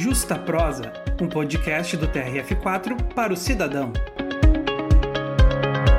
Justa Prosa, um podcast do TRF4 para o cidadão.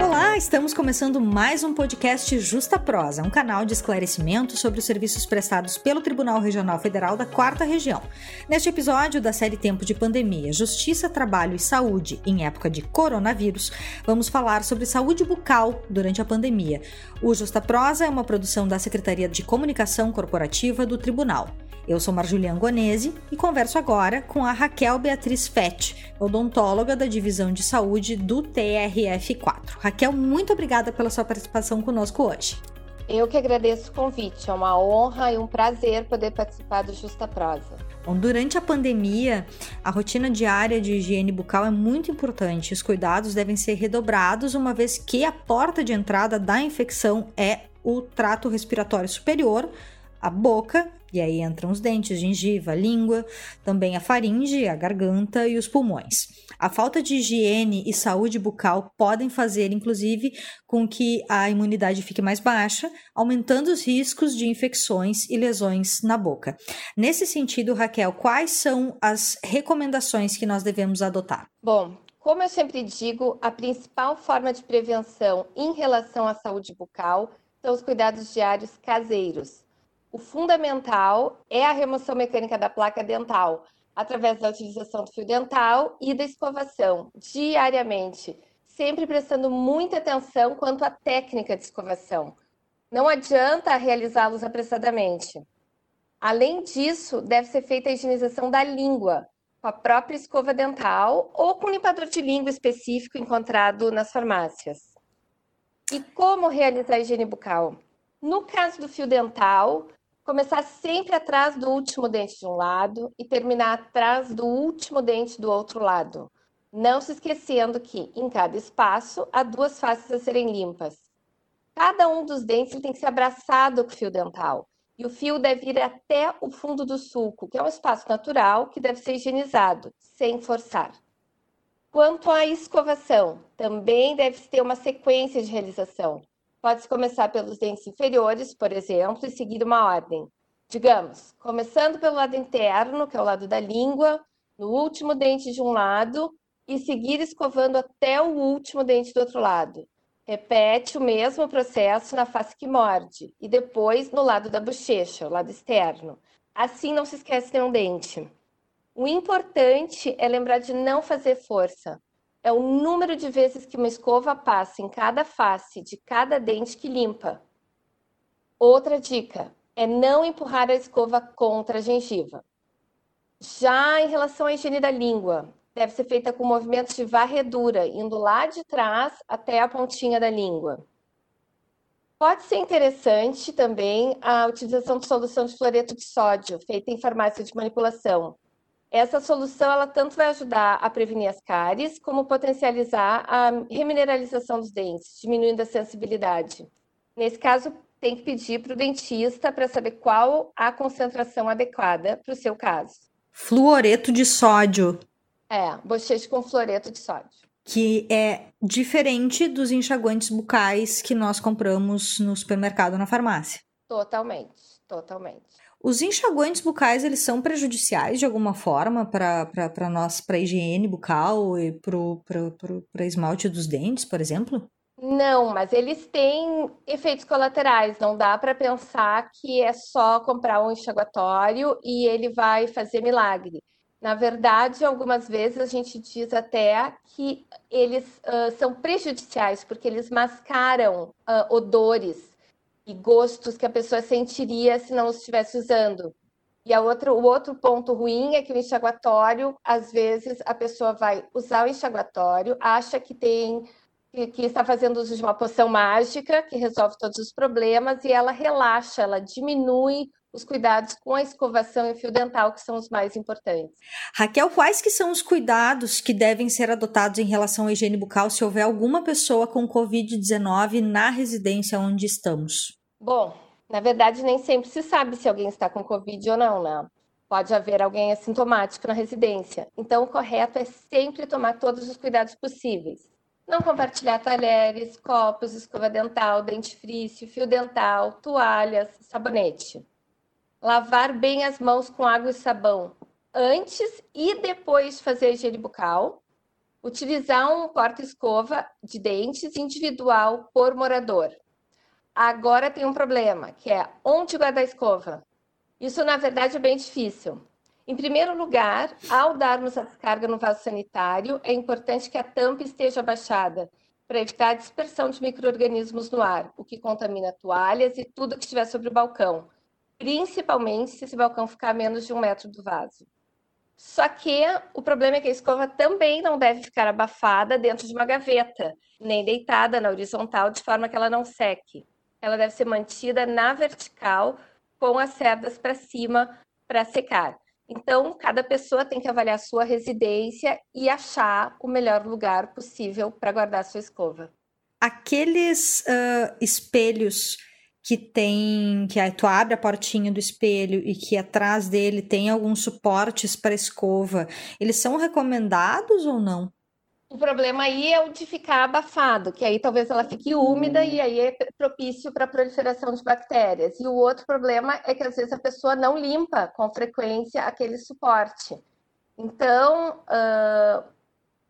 Olá, estamos começando mais um podcast Justa Prosa, um canal de esclarecimento sobre os serviços prestados pelo Tribunal Regional Federal da Quarta Região. Neste episódio da série Tempo de Pandemia, Justiça, Trabalho e Saúde em época de coronavírus, vamos falar sobre saúde bucal durante a pandemia. O Justa Prosa é uma produção da Secretaria de Comunicação Corporativa do Tribunal. Eu sou Marjulian Gonese e converso agora com a Raquel Beatriz Fett, odontóloga da Divisão de Saúde do TRF4. Raquel, muito obrigada pela sua participação conosco hoje. Eu que agradeço o convite, é uma honra e um prazer poder participar do Justa Prosa. Bom, durante a pandemia, a rotina diária de higiene bucal é muito importante. Os cuidados devem ser redobrados, uma vez que a porta de entrada da infecção é o trato respiratório superior, a boca e aí entram os dentes, gengiva, língua, também a faringe, a garganta e os pulmões. A falta de higiene e saúde bucal podem fazer, inclusive, com que a imunidade fique mais baixa, aumentando os riscos de infecções e lesões na boca. Nesse sentido, Raquel, quais são as recomendações que nós devemos adotar? Bom, como eu sempre digo, a principal forma de prevenção em relação à saúde bucal são os cuidados diários caseiros o fundamental é a remoção mecânica da placa dental, através da utilização do fio dental e da escovação, diariamente, sempre prestando muita atenção quanto à técnica de escovação. Não adianta realizá-los apressadamente. Além disso, deve ser feita a higienização da língua, com a própria escova dental ou com limpador de língua específico encontrado nas farmácias. E como realizar a higiene bucal? No caso do fio dental, começar sempre atrás do último dente de um lado e terminar atrás do último dente do outro lado. Não se esquecendo que em cada espaço há duas faces a serem limpas. Cada um dos dentes tem que ser abraçado com o fio dental e o fio deve ir até o fundo do sulco, que é um espaço natural que deve ser higienizado, sem forçar. Quanto à escovação, também deve ter uma sequência de realização. Pode-se começar pelos dentes inferiores, por exemplo, e seguir uma ordem. Digamos, começando pelo lado interno, que é o lado da língua, no último dente de um lado, e seguir escovando até o último dente do outro lado. Repete o mesmo processo na face que morde, e depois no lado da bochecha, o lado externo. Assim não se esquece nenhum dente. O importante é lembrar de não fazer força é o número de vezes que uma escova passa em cada face de cada dente que limpa. Outra dica é não empurrar a escova contra a gengiva. Já em relação à higiene da língua, deve ser feita com movimentos de varredura, indo lá de trás até a pontinha da língua. Pode ser interessante também a utilização de solução de fluoreto de sódio, feita em farmácia de manipulação, essa solução ela tanto vai ajudar a prevenir as cáries, como potencializar a remineralização dos dentes, diminuindo a sensibilidade. Nesse caso, tem que pedir para o dentista para saber qual a concentração adequada para o seu caso. Fluoreto de sódio. É, bochecha com fluoreto de sódio. Que é diferente dos enxaguantes bucais que nós compramos no supermercado na farmácia. Totalmente, totalmente. Os enxaguantes bucais, eles são prejudiciais de alguma forma para nós, para higiene bucal e para esmalte dos dentes, por exemplo? Não, mas eles têm efeitos colaterais. Não dá para pensar que é só comprar um enxaguatório e ele vai fazer milagre. Na verdade, algumas vezes a gente diz até que eles uh, são prejudiciais, porque eles mascaram uh, odores e gostos que a pessoa sentiria se não estivesse usando. E a outra, o outro ponto ruim é que o enxaguatório, às vezes, a pessoa vai usar o enxaguatório, acha que tem que, que, está fazendo uso de uma poção mágica que resolve todos os problemas e ela relaxa, ela diminui os cuidados com a escovação e o fio dental, que são os mais importantes. Raquel, quais que são os cuidados que devem ser adotados em relação à higiene bucal se houver alguma pessoa com Covid-19 na residência onde estamos? Bom, na verdade, nem sempre se sabe se alguém está com Covid ou não, né? Pode haver alguém assintomático na residência. Então, o correto é sempre tomar todos os cuidados possíveis. Não compartilhar talheres, copos, escova dental, dentifrício, fio dental, toalhas, sabonete. Lavar bem as mãos com água e sabão. antes e depois de fazer a higiene bucal, utilizar um porta-escova de dentes individual por morador. Agora tem um problema, que é onde guardar a escova. Isso, na verdade, é bem difícil. Em primeiro lugar, ao darmos a descarga no vaso sanitário, é importante que a tampa esteja baixada para evitar a dispersão de micro-organismos no ar, o que contamina toalhas e tudo que estiver sobre o balcão, principalmente se esse balcão ficar a menos de um metro do vaso. Só que o problema é que a escova também não deve ficar abafada dentro de uma gaveta, nem deitada na horizontal, de forma que ela não seque. Ela deve ser mantida na vertical, com as cerdas para cima para secar. Então, cada pessoa tem que avaliar a sua residência e achar o melhor lugar possível para guardar a sua escova. Aqueles uh, espelhos que tem, que aí tu abre a portinha do espelho e que atrás dele tem alguns suportes para escova, eles são recomendados ou não? O problema aí é o de ficar abafado, que aí talvez ela fique úmida e aí é propício para a proliferação de bactérias. E o outro problema é que às vezes a pessoa não limpa com frequência aquele suporte. Então, uh,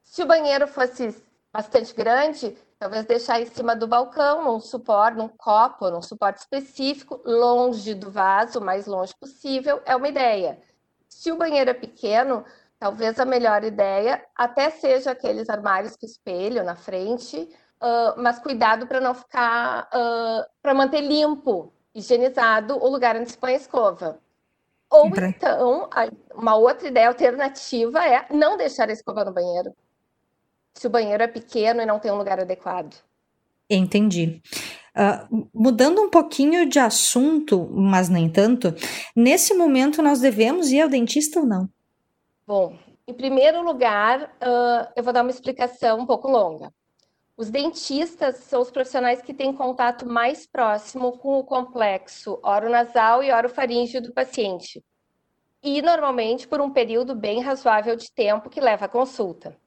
se o banheiro fosse bastante grande, talvez deixar em cima do balcão, num suporte, num copo, num suporte específico, longe do vaso, o mais longe possível, é uma ideia. Se o banheiro é pequeno, Talvez a melhor ideia até seja aqueles armários com espelho na frente, uh, mas cuidado para não ficar, uh, para manter limpo, higienizado o lugar onde se põe a escova. Ou então, uma outra ideia alternativa é não deixar a escova no banheiro. Se o banheiro é pequeno e não tem um lugar adequado. Entendi. Uh, mudando um pouquinho de assunto, mas nem tanto, nesse momento nós devemos ir ao dentista ou não? Bom, em primeiro lugar, uh, eu vou dar uma explicação um pouco longa. Os dentistas são os profissionais que têm contato mais próximo com o complexo oronasal e orofaríngeo do paciente. E, normalmente, por um período bem razoável de tempo que leva à consulta.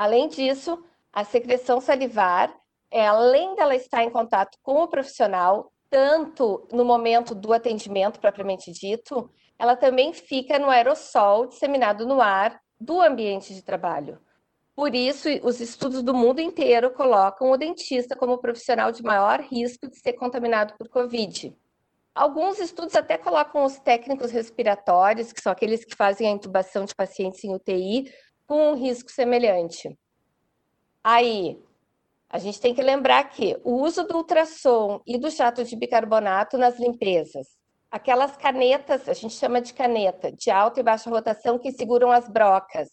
Além disso, a secreção salivar, é, além dela estar em contato com o profissional, tanto no momento do atendimento propriamente dito, ela também fica no aerossol disseminado no ar do ambiente de trabalho. Por isso, os estudos do mundo inteiro colocam o dentista como o profissional de maior risco de ser contaminado por Covid. Alguns estudos até colocam os técnicos respiratórios, que são aqueles que fazem a intubação de pacientes em UTI, com um risco semelhante. Aí, a gente tem que lembrar que o uso do ultrassom e do jato de bicarbonato nas limpezas, aquelas canetas, a gente chama de caneta, de alta e baixa rotação que seguram as brocas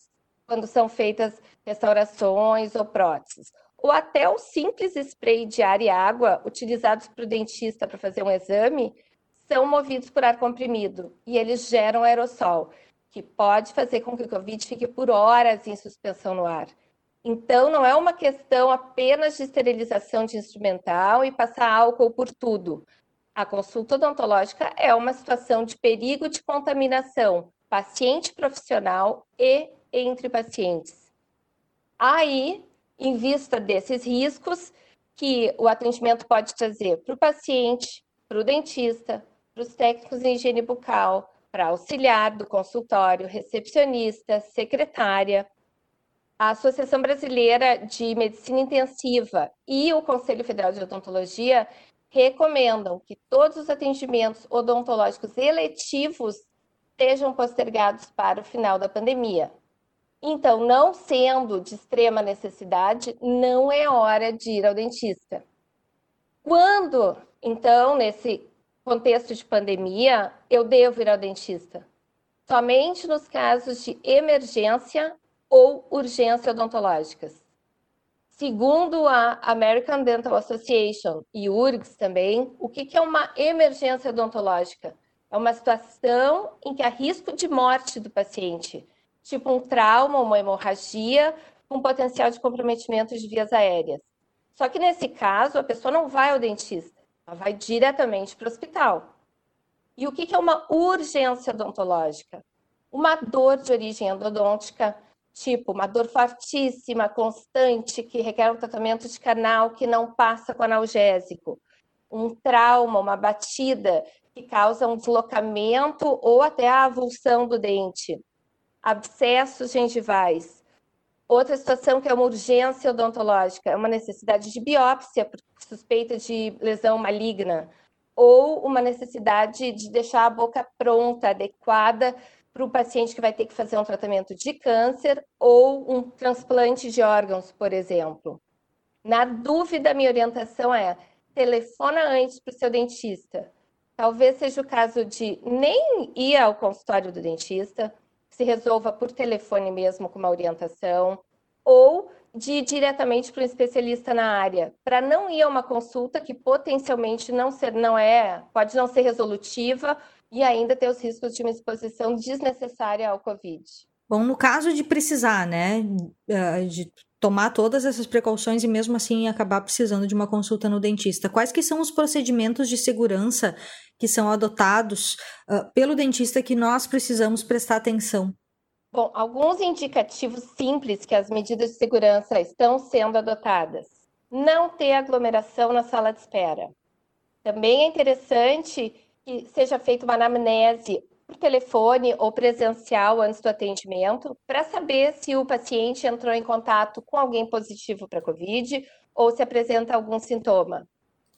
quando são feitas restaurações ou próteses. Ou até o simples spray de ar e água utilizados para o dentista para fazer um exame são movidos por ar comprimido e eles geram aerossol, que pode fazer com que o Covid fique por horas em suspensão no ar. Então, não é uma questão apenas de esterilização de instrumental e passar álcool por tudo. A consulta odontológica é uma situação de perigo de contaminação paciente profissional e entre pacientes. Aí, em vista desses riscos que o atendimento pode trazer para o paciente, para o dentista, para os técnicos em higiene bucal, para auxiliar do consultório, recepcionista, secretária, a Associação Brasileira de Medicina Intensiva e o Conselho Federal de Odontologia recomendam que todos os atendimentos odontológicos eletivos sejam postergados para o final da pandemia. Então, não sendo de extrema necessidade, não é hora de ir ao dentista. Quando, então, nesse contexto de pandemia, eu devo ir ao dentista? Somente nos casos de emergência ou urgência odontológicas. Segundo a American Dental Association e URGS também, o que é uma emergência odontológica? É uma situação em que há risco de morte do paciente, tipo um trauma, uma hemorragia, com potencial de comprometimento de vias aéreas. Só que nesse caso, a pessoa não vai ao dentista, ela vai diretamente para o hospital. E o que é uma urgência odontológica? Uma dor de origem endodôntica, tipo uma dor fortíssima, constante, que requer um tratamento de canal que não passa com analgésico, um trauma, uma batida que causa um deslocamento ou até a avulsão do dente, abscessos gengivais. Outra situação que é uma urgência odontológica, é uma necessidade de biópsia suspeita de lesão maligna, ou uma necessidade de deixar a boca pronta, adequada para o paciente que vai ter que fazer um tratamento de câncer ou um transplante de órgãos, por exemplo. Na dúvida, minha orientação é telefona antes para o seu dentista. Talvez seja o caso de nem ir ao consultório do dentista, se resolva por telefone mesmo com uma orientação, ou de ir diretamente para um especialista na área, para não ir a uma consulta que potencialmente não, ser, não é, pode não ser resolutiva e ainda ter os riscos de uma exposição desnecessária ao Covid. Bom, no caso de precisar, né, eh, de tomar todas essas precauções e mesmo assim acabar precisando de uma consulta no dentista, quais que são os procedimentos de segurança que são adotados uh, pelo dentista que nós precisamos prestar atenção? Bom, alguns indicativos simples que as medidas de segurança estão sendo adotadas. Não ter aglomeração na sala de espera. Também é interessante que seja feita uma anamnese por telefone ou presencial antes do atendimento, para saber se o paciente entrou em contato com alguém positivo para Covid ou se apresenta algum sintoma.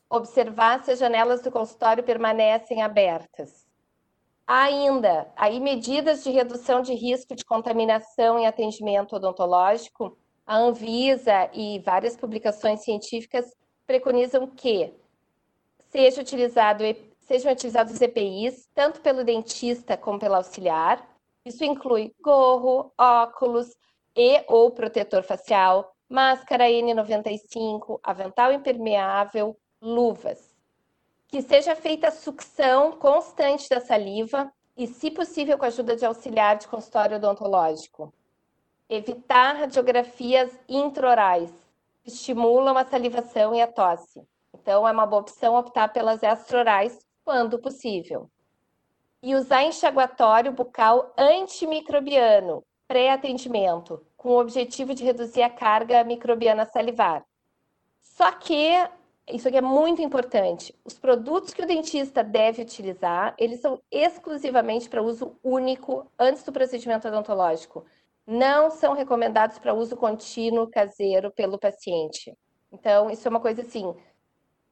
Observar se as janelas do consultório permanecem abertas. Ainda, aí medidas de redução de risco de contaminação em atendimento odontológico, a Anvisa e várias publicações científicas preconizam que seja utilizado, sejam utilizados EPIs, tanto pelo dentista como pelo auxiliar. Isso inclui gorro, óculos e ou protetor facial, máscara N95, avental impermeável, luvas que seja feita a sucção constante da saliva e, se possível, com a ajuda de auxiliar de consultório odontológico. Evitar radiografias intraorais, que estimulam a salivação e a tosse. Então, é uma boa opção optar pelas extraorais quando possível. E usar enxaguatório bucal antimicrobiano, pré-atendimento, com o objetivo de reduzir a carga microbiana salivar. Só que isso aqui é muito importante. Os produtos que o dentista deve utilizar, eles são exclusivamente para uso único antes do procedimento odontológico. Não são recomendados para uso contínuo caseiro pelo paciente. Então, isso é uma coisa assim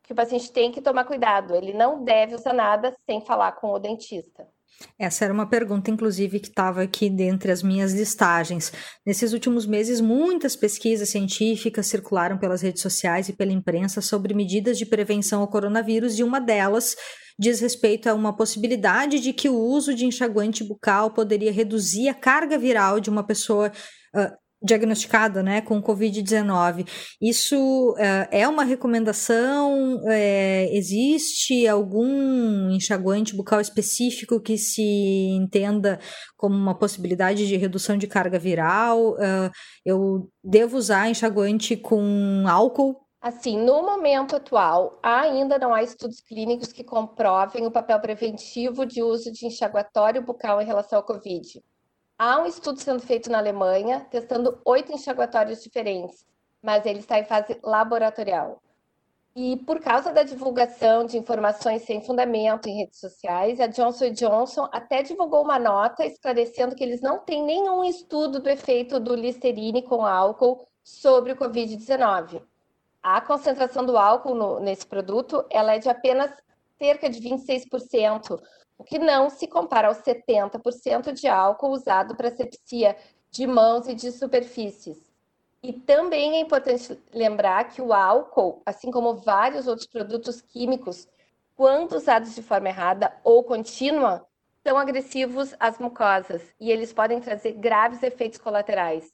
que o paciente tem que tomar cuidado. Ele não deve usar nada sem falar com o dentista. Essa era uma pergunta, inclusive, que estava aqui dentre as minhas listagens. Nesses últimos meses, muitas pesquisas científicas circularam pelas redes sociais e pela imprensa sobre medidas de prevenção ao coronavírus, e uma delas diz respeito a uma possibilidade de que o uso de enxaguante bucal poderia reduzir a carga viral de uma pessoa uh, diagnosticada né, com Covid-19. Isso uh, é uma recomendação? É, existe algum enxaguante bucal específico que se entenda como uma possibilidade de redução de carga viral? Uh, eu devo usar enxaguante com álcool? Assim, no momento atual, ainda não há estudos clínicos que comprovem o papel preventivo de uso de enxaguatório bucal em relação ao Covid. Há um estudo sendo feito na Alemanha, testando oito enxaguatórios diferentes, mas ele está em fase laboratorial. E por causa da divulgação de informações sem fundamento em redes sociais, a Johnson Johnson até divulgou uma nota esclarecendo que eles não têm nenhum estudo do efeito do Listerine com álcool sobre o Covid-19. A concentração do álcool no, nesse produto ela é de apenas cerca de 26%, o que não se compara aos 70% de álcool usado para sepsia de mãos e de superfícies. E também é importante lembrar que o álcool, assim como vários outros produtos químicos, quando usados de forma errada ou contínua, são agressivos às mucosas e eles podem trazer graves efeitos colaterais.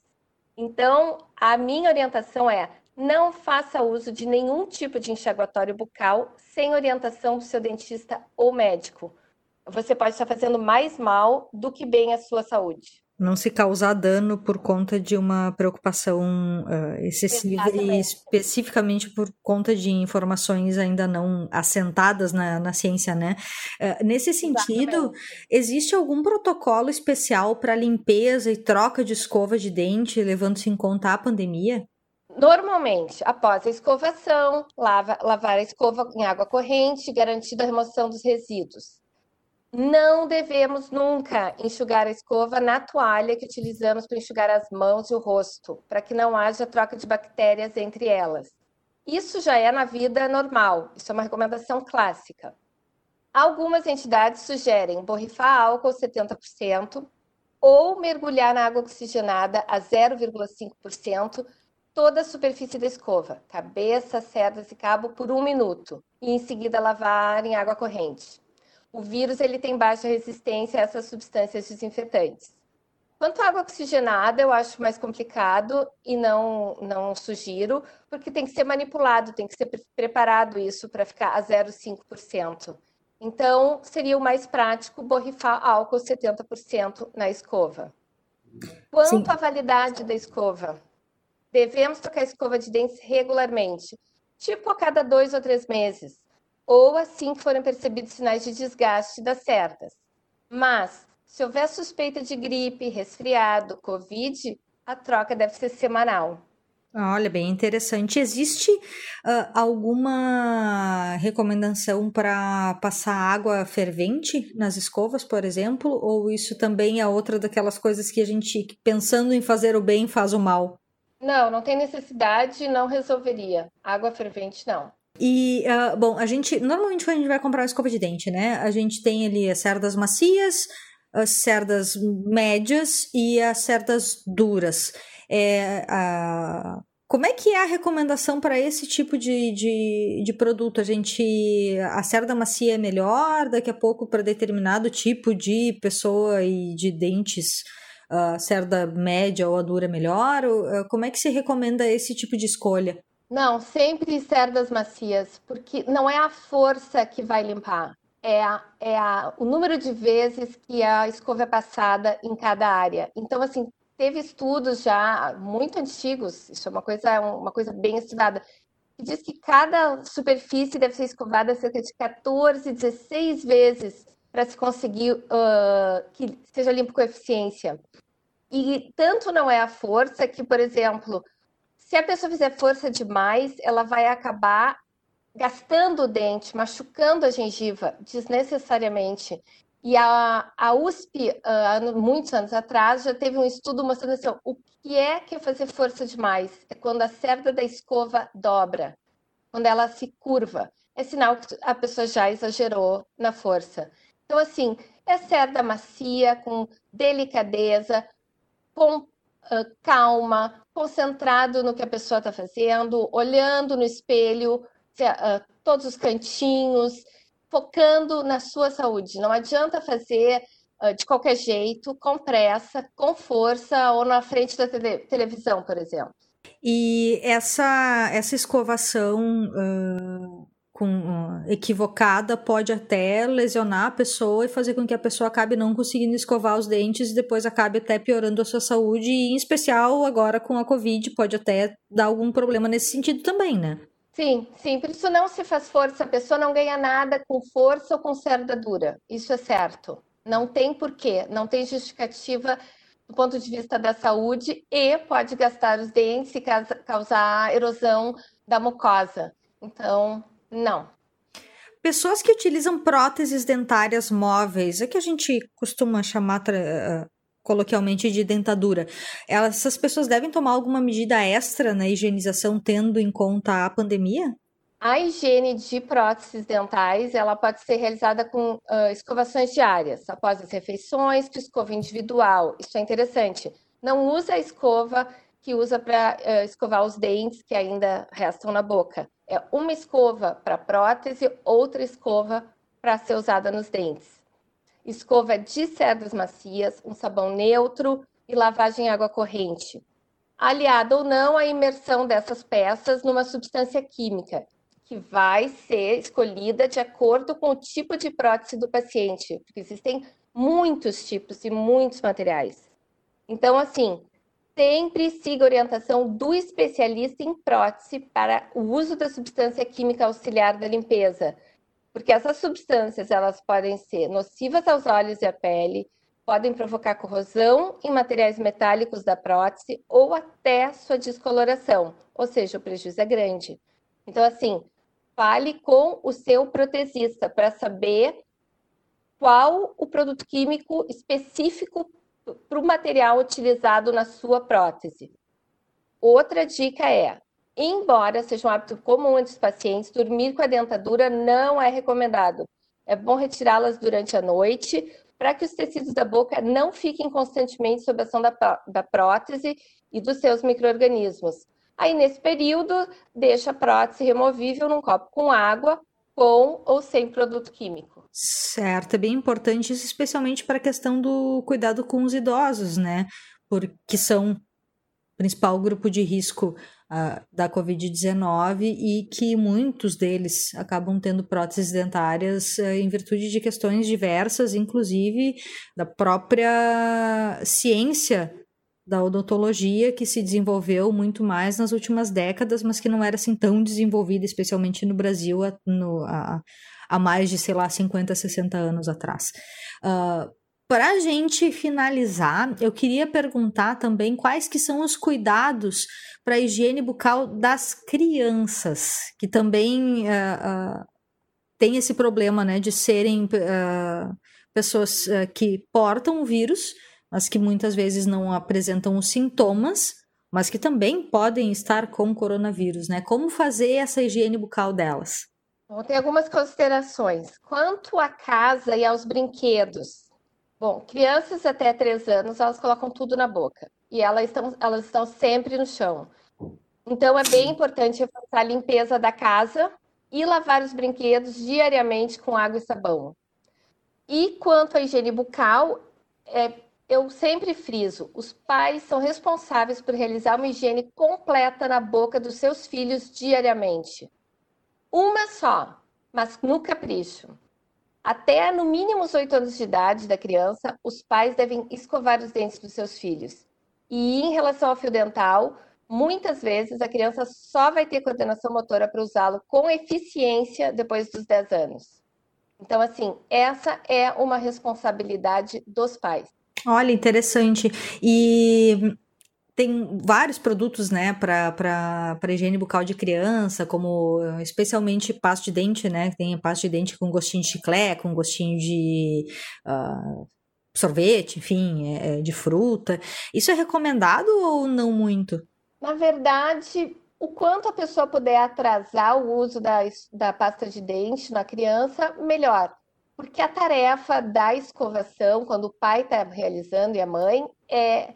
Então, a minha orientação é: não faça uso de nenhum tipo de enxaguatório bucal sem orientação do seu dentista ou médico você pode estar fazendo mais mal do que bem à sua saúde. Não se causar dano por conta de uma preocupação uh, excessiva Exatamente. e especificamente por conta de informações ainda não assentadas na, na ciência, né? Uh, nesse sentido, Exatamente. existe algum protocolo especial para limpeza e troca de escova de dente, levando-se em conta a pandemia? Normalmente, após a escovação, lava, lavar a escova em água corrente, garantindo a remoção dos resíduos Não devemos nunca enxugar a escova na toalha que utilizamos para enxugar as mãos e o rosto, para que não haja troca de bactérias entre elas. Isso já é na vida normal, isso é uma recomendação clássica. Algumas entidades sugerem borrifar álcool 70% ou mergulhar na água oxigenada a 0,5% toda a superfície da escova, cabeça, cerdas e cabo por um minuto, e em seguida lavar em água corrente. O vírus ele tem baixa resistência a essas substâncias desinfetantes. Quanto à água oxigenada, eu acho mais complicado e não, não sugiro, porque tem que ser manipulado, tem que ser preparado isso para ficar a 0,5%. Então, seria o mais prático borrifar álcool 70% na escova. Quanto Sim. à validade da escova, devemos trocar a escova de dentes regularmente, tipo a cada dois ou três meses ou assim que forem percebidos sinais de desgaste das cerdas. Mas, se houver suspeita de gripe, resfriado, Covid, a troca deve ser semanal. Olha, bem interessante. Existe uh, alguma recomendação para passar água fervente nas escovas, por exemplo? Ou isso também é outra daquelas coisas que a gente, pensando em fazer o bem, faz o mal? Não, não tem necessidade, não resolveria. Água fervente, não. E, uh, bom, a gente, normalmente quando a gente vai comprar uma escova de dente, né, a gente tem ali as cerdas macias, as cerdas médias e as cerdas duras. É, como é que é a recomendação para esse tipo de, de, de, produto? A gente. A cerda macia é melhor, daqui a pouco, para determinado tipo de pessoa e de dentes, a cerda média ou a dura é melhor? Ou, como é que se recomenda esse tipo de escolha? Não, sempre cerdas macias, porque não é a força que vai limpar, é, a, é a, o número de vezes que a escova é passada em cada área. Então, assim, teve estudos já muito antigos, isso é uma coisa, uma coisa bem estudada, que diz que cada superfície deve ser escovada cerca de 14, 16 vezes para se conseguir uh, que seja limpo com eficiência. E tanto não é a força que, por exemplo, se a pessoa fizer força demais, ela vai acabar gastando o dente, machucando a gengiva desnecessariamente. E a, a USP, uh, ah, muitos anos atrás, já teve um estudo mostrando assim, o que é que é fazer força demais? É quando a cerda da escova dobra, quando ela se curva. É sinal que a pessoa já exagerou na força. Então, assim, é cerda macia, com delicadeza, com uh, calma, concentrado no que a pessoa está fazendo, olhando no espelho, uh, todos os cantinhos, focando na sua saúde. Não adianta fazer uh, de qualquer jeito, com pressa, com força ou na frente da tele televisão, por exemplo. E essa, essa escovação uh, com, equivocada pode até lesionar a pessoa e fazer com que a pessoa acabe não conseguindo escovar os dentes e depois acabe até piorando a sua saúde, e em especial agora com a Covid, pode até dar algum problema nesse sentido também, né? Sim, sim, por isso não se faz força, a pessoa não ganha nada com força ou com cerda dura, isso é certo. Não tem porquê, não tem justificativa do ponto de vista da saúde e pode gastar os dentes e causar erosão da mucosa. Então, não. Pessoas que utilizam próteses dentárias móveis, é que a gente costuma chamar uh, coloquialmente de dentadura, elas, essas pessoas devem tomar alguma medida extra na higienização, tendo em conta a pandemia? A higiene de próteses dentais ela pode ser realizada com uh, escovações diárias, após as refeições, com escova individual. Isso é interessante. Não usa a escova que usa para uh, escovar os dentes que ainda restam na boca. É uma escova para prótese, outra escova para ser usada nos dentes. Escova de cerdas macias, um sabão neutro e lavagem em água corrente. Aliada ou não à imersão dessas peças numa substância química, que vai ser escolhida de acordo com o tipo de prótese do paciente, porque existem muitos tipos e muitos materiais. Então, assim, sempre siga a orientação do especialista em prótese para o uso da substância química auxiliar da limpeza, porque essas substâncias elas podem ser nocivas aos olhos e à pele, podem provocar corrosão em materiais metálicos da prótese ou até sua descoloração, ou seja, o prejuízo é grande. Então, assim, fale com o seu protesista para saber qual o produto químico específico para o material utilizado na sua prótese. Outra dica é, embora seja um hábito comum entre os pacientes, dormir com a dentadura não é recomendado. É bom retirá-las durante a noite para que os tecidos da boca não fiquem constantemente sob a ação da, da prótese e dos seus micro-organismos. Aí, nesse período, deixa a prótese removível num copo com água, com ou sem produto químico. Certo, é bem importante isso, especialmente para a questão do cuidado com os idosos, né? Porque são o principal grupo de risco uh, da Covid-19 e que muitos deles acabam tendo próteses dentárias uh, em virtude de questões diversas, inclusive da própria ciência da odontologia que se desenvolveu muito mais nas últimas décadas, mas que não era assim tão desenvolvida, especialmente no Brasil, no, há, há mais de, sei lá, 50, 60 anos atrás. Uh, para a gente finalizar, eu queria perguntar também quais que são os cuidados para a higiene bucal das crianças, que também uh, uh, tem esse problema né, de serem pessoas que portam o vírus, mas que muitas vezes não apresentam os sintomas, mas que também podem estar com coronavírus, né? Como fazer essa higiene bucal delas? Bom, tem algumas considerações. Quanto à casa e aos brinquedos. Bom, crianças até 3 anos, elas colocam tudo na boca. E elas estão, elas estão sempre no chão. Então, é bem importante a limpeza da casa e lavar os brinquedos diariamente com água e sabão. E quanto à higiene bucal, é eu sempre friso: os pais são responsáveis por realizar uma higiene completa na boca dos seus filhos diariamente. Uma só, mas no capricho. Até no mínimo os 8 anos de idade da criança, os pais devem escovar os dentes dos seus filhos. E em relação ao fio dental, muitas vezes a criança só vai ter coordenação motora para usá-lo com eficiência depois dos 10 anos. Então, assim, essa é uma responsabilidade dos pais. Olha, interessante. E tem vários produtos, né, para higiene bucal de criança, como especialmente pasta de dente, né? Tem pasta de dente com gostinho de chiclete, com gostinho de uh, sorvete, enfim, é, de fruta. Isso é recomendado ou não muito? Na verdade, o quanto a pessoa puder atrasar o uso da, da pasta de dente na criança, melhor. Porque a tarefa da escovação, quando o pai está realizando e a mãe, é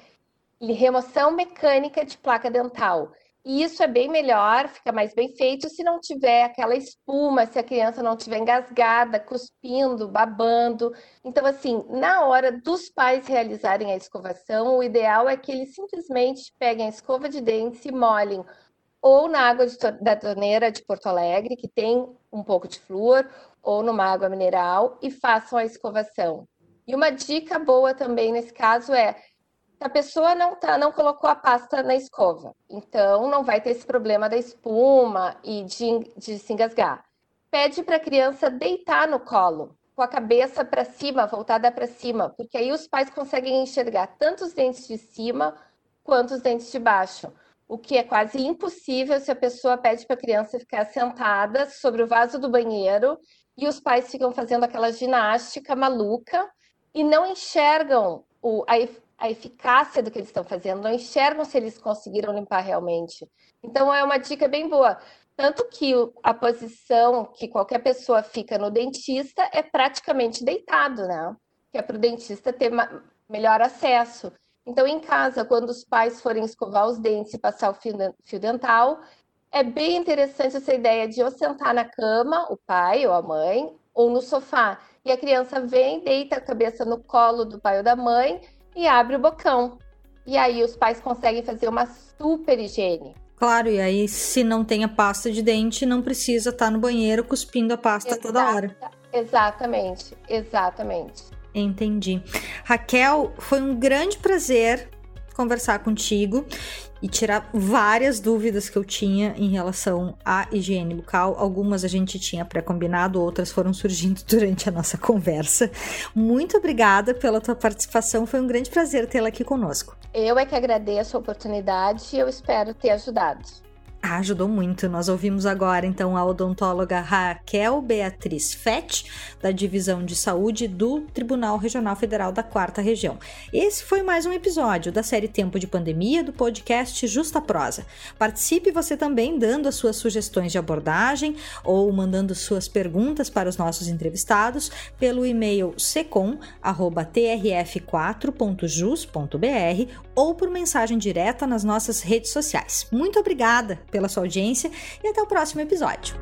remoção mecânica de placa dental. E isso é bem melhor, fica mais bem feito se não tiver aquela espuma, se a criança não tiver engasgada, cuspindo, babando. Então, assim, na hora dos pais realizarem a escovação, o ideal é que eles simplesmente peguem a escova de dentes e molhem ou na água de, da torneira de Porto Alegre, que tem um pouco de flúor, ou numa água mineral e façam a escovação. E uma dica boa também nesse caso é a pessoa não, tá, não colocou a pasta na escova, então não vai ter esse problema da espuma e de, de se engasgar. Pede para a criança deitar no colo, com a cabeça para cima, voltada para cima, porque aí os pais conseguem enxergar tanto os dentes de cima quanto os dentes de baixo, o que é quase impossível se a pessoa pede para a criança ficar sentada sobre o vaso do banheiro e os pais ficam fazendo aquela ginástica maluca e não enxergam o, a, a eficácia do que eles estão fazendo, não enxergam se eles conseguiram limpar realmente. Então, é uma dica bem boa. Tanto que a posição que qualquer pessoa fica no dentista é praticamente deitado, né? Que é para o dentista ter melhor acesso. Então, em casa, quando os pais forem escovar os dentes e passar o fio, dental, é bem interessante essa ideia de ou sentar na cama, o pai ou a mãe, ou no sofá. E a criança vem, deita a cabeça no colo do pai ou da mãe e abre o bocão. E aí os pais conseguem fazer uma super higiene. Claro, e aí se não tem a pasta de dente, não precisa estar tá no banheiro cuspindo a pasta Exata, toda hora. Exatamente, exatamente. Entendi. Raquel, foi um grande prazer conversar contigo e tirar várias dúvidas que eu tinha em relação à higiene bucal. Algumas a gente tinha pré-combinado, outras foram surgindo durante a nossa conversa. Muito obrigada pela tua participação, foi um grande prazer tê-la aqui conosco. Eu é que agradeço a oportunidade e eu espero ter ajudado. Ah, ajudou muito. Nós ouvimos agora então a odontóloga Raquel Beatriz Fett, da Divisão de Saúde do Tribunal Regional Federal da Quarta Região. Esse foi mais um episódio da série Tempo de Pandemia do podcast Justa Prosa. Participe você também dando as suas sugestões de abordagem ou mandando suas perguntas para os nossos entrevistados pelo e-mail secom@trf4.jus.br ou por mensagem direta nas nossas redes sociais. Muito obrigada pela sua audiência e até o próximo episódio.